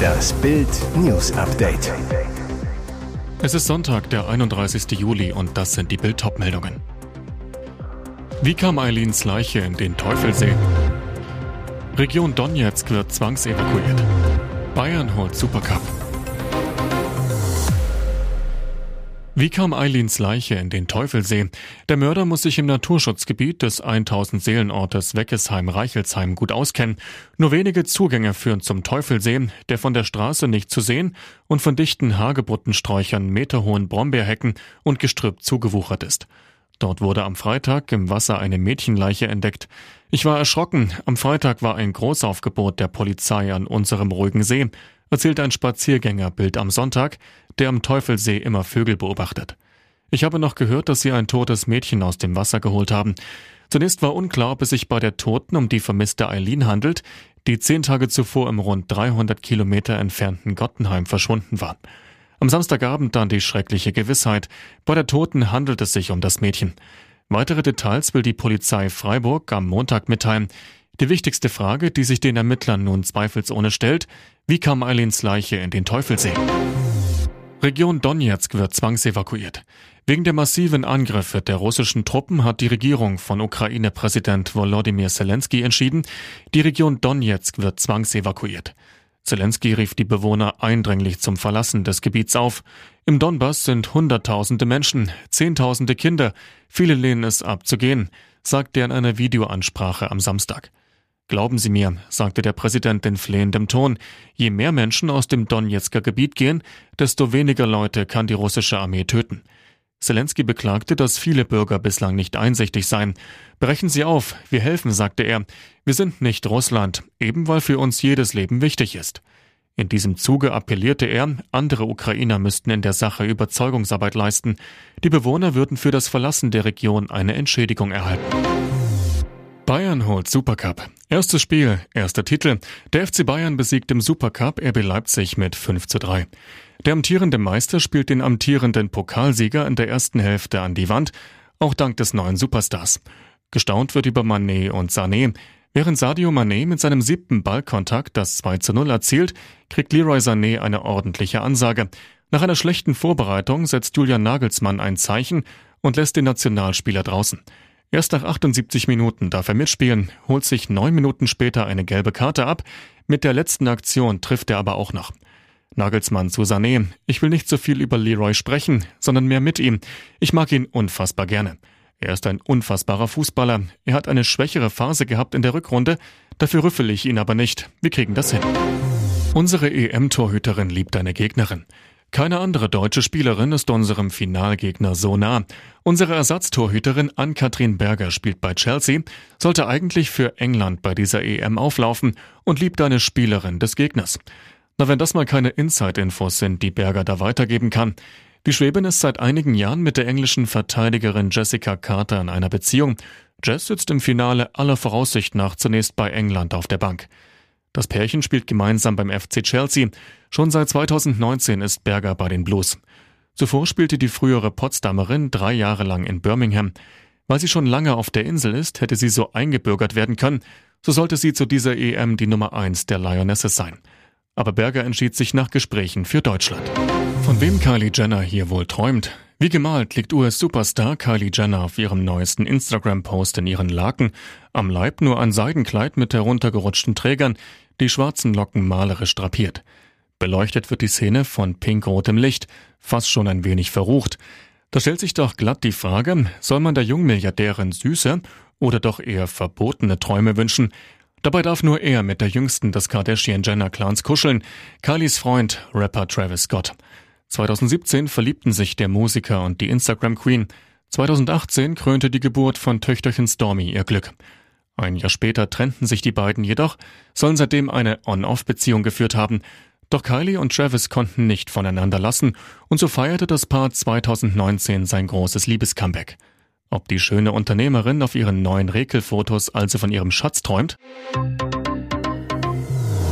Das Bild News Update. Es ist Sonntag, der 31. Juli und das sind die Bild meldungen Wie kam Eileens Leiche in den Teufelsee? Region Donetsk wird zwangsevakuiert. Bayern holt Supercup. Wie kam Eileens Leiche in den Teufelsee? Der Mörder muss sich im Naturschutzgebiet des 1000 Seelenortes Weckesheim-Reichelsheim gut auskennen. Nur wenige Zugänge führen zum Teufelsee, der von der Straße nicht zu sehen und von dichten Hagebuttensträuchern, meterhohen Brombeerhecken und Gestrüpp zugewuchert ist. Dort wurde am Freitag im Wasser eine Mädchenleiche entdeckt. Ich war erschrocken. Am Freitag war ein Großaufgebot der Polizei an unserem ruhigen See erzählt ein Spaziergänger Bild am Sonntag, der am Teufelsee immer Vögel beobachtet. Ich habe noch gehört, dass sie ein totes Mädchen aus dem Wasser geholt haben. Zunächst war unklar, ob es sich bei der Toten um die vermisste Eileen handelt, die zehn Tage zuvor im rund 300 Kilometer entfernten Gottenheim verschwunden war. Am Samstagabend dann die schreckliche Gewissheit, bei der Toten handelt es sich um das Mädchen. Weitere Details will die Polizei Freiburg am Montag mitteilen. Die wichtigste Frage, die sich den Ermittlern nun zweifelsohne stellt, wie kam Eileens Leiche in den Teufelsee? Region Donetsk wird zwangsevakuiert. Wegen der massiven Angriffe der russischen Truppen hat die Regierung von Ukraine-Präsident Volodymyr Zelensky entschieden, die Region Donetsk wird zwangsevakuiert. Zelensky rief die Bewohner eindringlich zum Verlassen des Gebiets auf. Im Donbass sind Hunderttausende Menschen, Zehntausende Kinder, viele lehnen es ab zu gehen, sagte er in einer Videoansprache am Samstag. Glauben Sie mir, sagte der Präsident in flehendem Ton, je mehr Menschen aus dem Donetsker Gebiet gehen, desto weniger Leute kann die russische Armee töten. Zelensky beklagte, dass viele Bürger bislang nicht einsichtig seien. Brechen Sie auf, wir helfen, sagte er. Wir sind nicht Russland, eben weil für uns jedes Leben wichtig ist. In diesem Zuge appellierte er, andere Ukrainer müssten in der Sache Überzeugungsarbeit leisten. Die Bewohner würden für das Verlassen der Region eine Entschädigung erhalten. Bayern holt Supercup. Erstes Spiel, erster Titel. Der FC Bayern besiegt im Supercup RB Leipzig mit 5 zu 3. Der amtierende Meister spielt den amtierenden Pokalsieger in der ersten Hälfte an die Wand, auch dank des neuen Superstars. Gestaunt wird über Manet und Sané. Während Sadio Mané mit seinem siebten Ballkontakt das 2 zu 0 erzielt, kriegt Leroy Sané eine ordentliche Ansage. Nach einer schlechten Vorbereitung setzt Julian Nagelsmann ein Zeichen und lässt den Nationalspieler draußen. Erst nach 78 Minuten darf er mitspielen, holt sich neun Minuten später eine gelbe Karte ab. Mit der letzten Aktion trifft er aber auch noch. Nagelsmann zu Sané. Ich will nicht so viel über Leroy sprechen, sondern mehr mit ihm. Ich mag ihn unfassbar gerne. Er ist ein unfassbarer Fußballer. Er hat eine schwächere Phase gehabt in der Rückrunde. Dafür rüffel ich ihn aber nicht. Wir kriegen das hin. Unsere EM-Torhüterin liebt eine Gegnerin. Keine andere deutsche Spielerin ist unserem Finalgegner so nah. Unsere Ersatztorhüterin Ann-Kathrin Berger spielt bei Chelsea, sollte eigentlich für England bei dieser EM auflaufen und liebt eine Spielerin des Gegners. Na, wenn das mal keine Inside-Infos sind, die Berger da weitergeben kann. Die Schwäbin ist seit einigen Jahren mit der englischen Verteidigerin Jessica Carter in einer Beziehung. Jess sitzt im Finale aller Voraussicht nach zunächst bei England auf der Bank. Das Pärchen spielt gemeinsam beim FC Chelsea. Schon seit 2019 ist Berger bei den Blues. Zuvor spielte die frühere Potsdamerin drei Jahre lang in Birmingham. Weil sie schon lange auf der Insel ist, hätte sie so eingebürgert werden können. So sollte sie zu dieser EM die Nummer eins der Lionesses sein. Aber Berger entschied sich nach Gesprächen für Deutschland. Von wem Kylie Jenner hier wohl träumt? Wie gemalt liegt US-Superstar Kylie Jenner auf ihrem neuesten Instagram-Post in ihren Laken, am Leib nur ein Seidenkleid mit heruntergerutschten Trägern, die schwarzen Locken malerisch drapiert. Beleuchtet wird die Szene von pinkrotem Licht, fast schon ein wenig verrucht. Da stellt sich doch glatt die Frage, soll man der Jungmilliardärin süße oder doch eher verbotene Träume wünschen? Dabei darf nur er mit der jüngsten des Kardashian-Jenner-Clans kuscheln, Kylies Freund, Rapper Travis Scott. 2017 verliebten sich der Musiker und die Instagram-Queen. 2018 krönte die Geburt von Töchterchen Stormy ihr Glück. Ein Jahr später trennten sich die beiden jedoch, sollen seitdem eine On-Off-Beziehung geführt haben. Doch Kylie und Travis konnten nicht voneinander lassen und so feierte das Paar 2019 sein großes Liebescomeback. Ob die schöne Unternehmerin auf ihren neuen Rekelfotos also von ihrem Schatz träumt?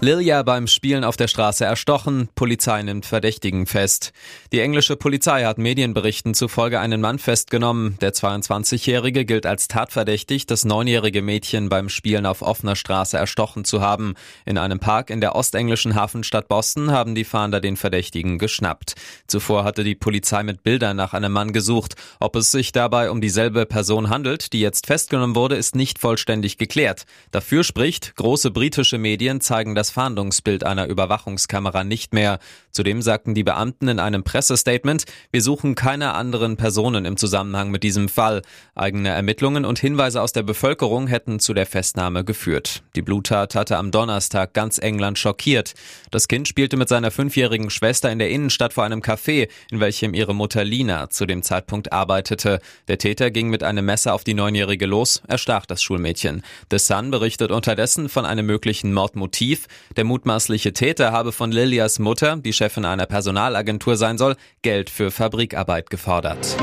Lilia beim Spielen auf der Straße erstochen, Polizei nimmt Verdächtigen fest. Die englische Polizei hat Medienberichten zufolge einen Mann festgenommen. Der 22-Jährige gilt als tatverdächtig, das neunjährige Mädchen beim Spielen auf offener Straße erstochen zu haben. In einem Park in der ostenglischen Hafenstadt Boston haben die Fahnder den Verdächtigen geschnappt. Zuvor hatte die Polizei mit Bildern nach einem Mann gesucht. Ob es sich dabei um dieselbe Person handelt, die jetzt festgenommen wurde, ist nicht vollständig geklärt. Dafür spricht, große britische Medien zeigen das das Fahndungsbild einer Überwachungskamera nicht mehr. Zudem sagten die Beamten in einem Pressestatement, wir suchen keine anderen Personen im Zusammenhang mit diesem Fall. Eigene Ermittlungen und Hinweise aus der Bevölkerung hätten zu der Festnahme geführt. Die Bluttat hatte am Donnerstag ganz England schockiert. Das Kind spielte mit seiner fünfjährigen Schwester in der Innenstadt vor einem Café, in welchem ihre Mutter Lina zu dem Zeitpunkt arbeitete. Der Täter ging mit einem Messer auf die Neunjährige los, erstach das Schulmädchen. The Sun berichtet unterdessen von einem möglichen Mordmotiv. Der mutmaßliche Täter habe von Lilias Mutter, die Chefin einer Personalagentur sein soll, Geld für Fabrikarbeit gefordert.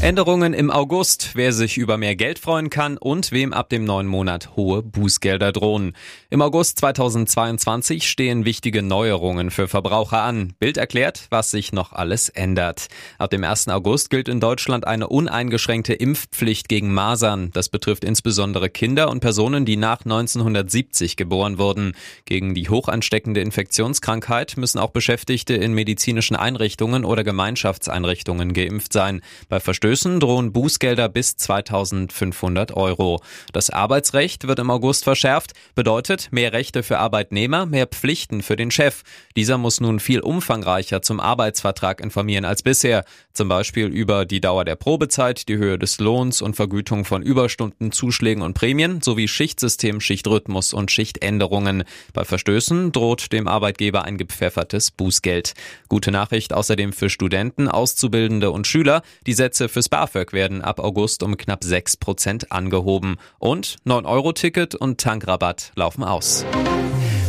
Änderungen im August, wer sich über mehr Geld freuen kann und wem ab dem neuen Monat hohe Bußgelder drohen. Im August 2022 stehen wichtige Neuerungen für Verbraucher an. Bild erklärt, was sich noch alles ändert. Ab dem 1. August gilt in Deutschland eine uneingeschränkte Impfpflicht gegen Masern. Das betrifft insbesondere Kinder und Personen, die nach 1970 geboren wurden. Gegen die hochansteckende Infektionskrankheit müssen auch Beschäftigte in medizinischen Einrichtungen oder Gemeinschaftseinrichtungen geimpft sein. Bei Verstößen drohen Bußgelder bis 2500 Euro. Das Arbeitsrecht wird im August verschärft, bedeutet mehr Rechte für Arbeitnehmer, mehr Pflichten für den Chef. Dieser muss nun viel umfangreicher zum Arbeitsvertrag informieren als bisher, zum Beispiel über die Dauer der Probezeit, die Höhe des Lohns und Vergütung von Überstunden, Zuschlägen und Prämien sowie Schichtsystem, Schichtrhythmus und Schichtänderungen. Bei Verstößen droht dem Arbeitgeber ein gepfeffertes Bußgeld. Gute Nachricht außerdem für Studenten, Auszubildende und Schüler. Die Sätze für fürs BAföG werden ab August um knapp 6 Prozent angehoben. Und 9-Euro-Ticket und Tankrabatt laufen aus.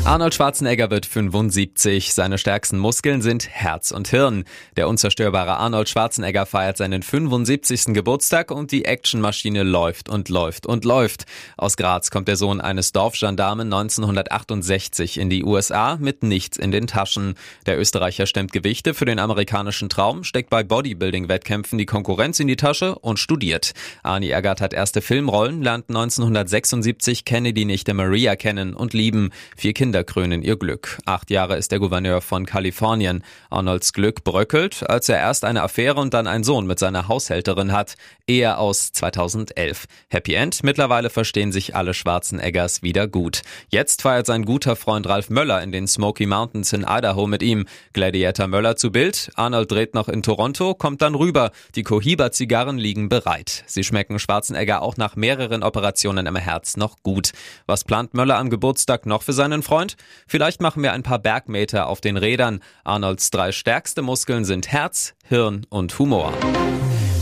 Arnold Schwarzenegger wird 75. Seine stärksten Muskeln sind Herz und Hirn. Der unzerstörbare Arnold Schwarzenegger feiert seinen 75. Geburtstag und die Actionmaschine läuft und läuft und läuft. Aus Graz kommt der Sohn eines Dorfgendarmen 1968 in die USA mit nichts in den Taschen. Der Österreicher stemmt Gewichte für den amerikanischen Traum, steckt bei Bodybuilding-Wettkämpfen die Konkurrenz in die Tasche und studiert. Arnie Eggert hat erste Filmrollen, lernt 1976 Kennedy Nichte Maria kennen und lieben. Vier Kinder Kinder krönen ihr Glück. Acht Jahre ist der Gouverneur von Kalifornien. Arnolds Glück bröckelt, als er erst eine Affäre und dann einen Sohn mit seiner Haushälterin hat. Ehe aus 2011. Happy End, mittlerweile verstehen sich alle Schwarzeneggers wieder gut. Jetzt feiert sein guter Freund Ralf Möller in den Smoky Mountains in Idaho mit ihm. Gladiator Möller zu Bild. Arnold dreht noch in Toronto, kommt dann rüber. Die Cohiba-Zigarren liegen bereit. Sie schmecken Schwarzenegger auch nach mehreren Operationen im Herz noch gut. Was plant Möller am Geburtstag noch für seinen Freund? Freund? Vielleicht machen wir ein paar Bergmeter auf den Rädern. Arnolds drei stärkste Muskeln sind Herz, Hirn und Humor.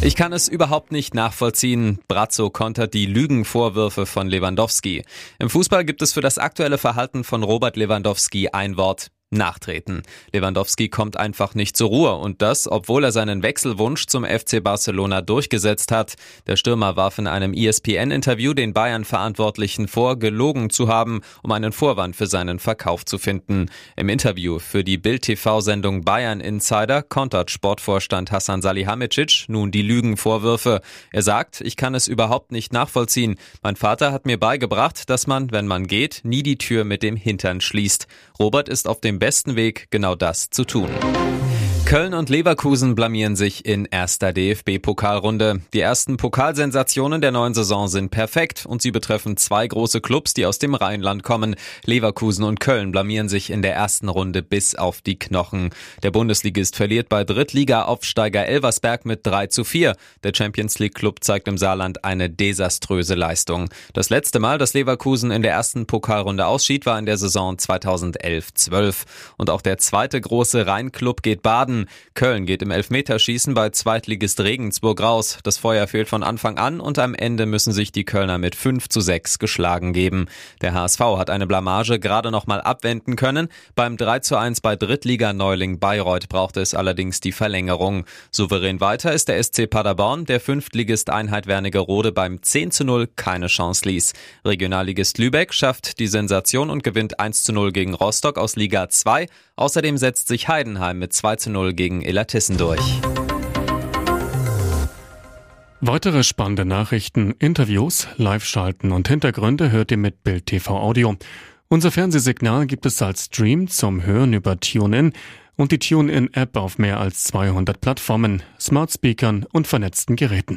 Ich kann es überhaupt nicht nachvollziehen. Brazzo kontert die Lügenvorwürfe von Lewandowski. Im Fußball gibt es für das aktuelle Verhalten von Robert Lewandowski ein Wort nachtreten. Lewandowski kommt einfach nicht zur Ruhe und das, obwohl er seinen Wechselwunsch zum FC Barcelona durchgesetzt hat. Der Stürmer warf in einem ESPN-Interview den Bayern-Verantwortlichen vor, gelogen zu haben, um einen Vorwand für seinen Verkauf zu finden. Im Interview für die Bild-TV-Sendung Bayern Insider kontert Sportvorstand Hassan Salihamidzic nun die Lügenvorwürfe. Er sagt, ich kann es überhaupt nicht nachvollziehen. Mein Vater hat mir beigebracht, dass man, wenn man geht, nie die Tür mit dem Hintern schließt. Robert ist auf dem besten Weg, genau das zu tun. Köln und Leverkusen blamieren sich in erster DFB-Pokalrunde. Die ersten Pokalsensationen der neuen Saison sind perfekt und sie betreffen zwei große Clubs, die aus dem Rheinland kommen. Leverkusen und Köln blamieren sich in der ersten Runde bis auf die Knochen. Der Bundesligist verliert bei Drittliga-Aufsteiger Elversberg mit 3 zu 4. Der Champions League-Club zeigt im Saarland eine desaströse Leistung. Das letzte Mal, dass Leverkusen in der ersten Pokalrunde ausschied, war in der Saison 2011-12. Und auch der zweite große Rheinklub geht baden. Gewonnen. Köln geht im Elfmeterschießen bei Zweitligist Regensburg raus. Das Feuer fehlt von Anfang an und am Ende müssen sich die Kölner mit 5 zu 6 geschlagen geben. Der HSV hat eine Blamage gerade noch mal abwenden können. Beim 3 zu 1 bei Drittliga-Neuling Bayreuth brauchte es allerdings die Verlängerung. Souverän weiter ist der SC Paderborn, der Fünftligist Einheit Wernigerode beim 10 zu 0 keine Chance ließ. Regionalligist Lübeck schafft die Sensation und gewinnt 1 zu 0 gegen Rostock aus Liga 2. Außerdem setzt sich Heidenheim mit 2 zu 0 gegen Illertissen durch. Weitere spannende Nachrichten, Interviews, Live-Schalten und Hintergründe hört ihr mit Bild TV Audio. Unser Fernsehsignal gibt es als Stream zum Hören über TuneIn und die TuneIn-App auf mehr als 200 Plattformen, Smart Speakern und vernetzten Geräten.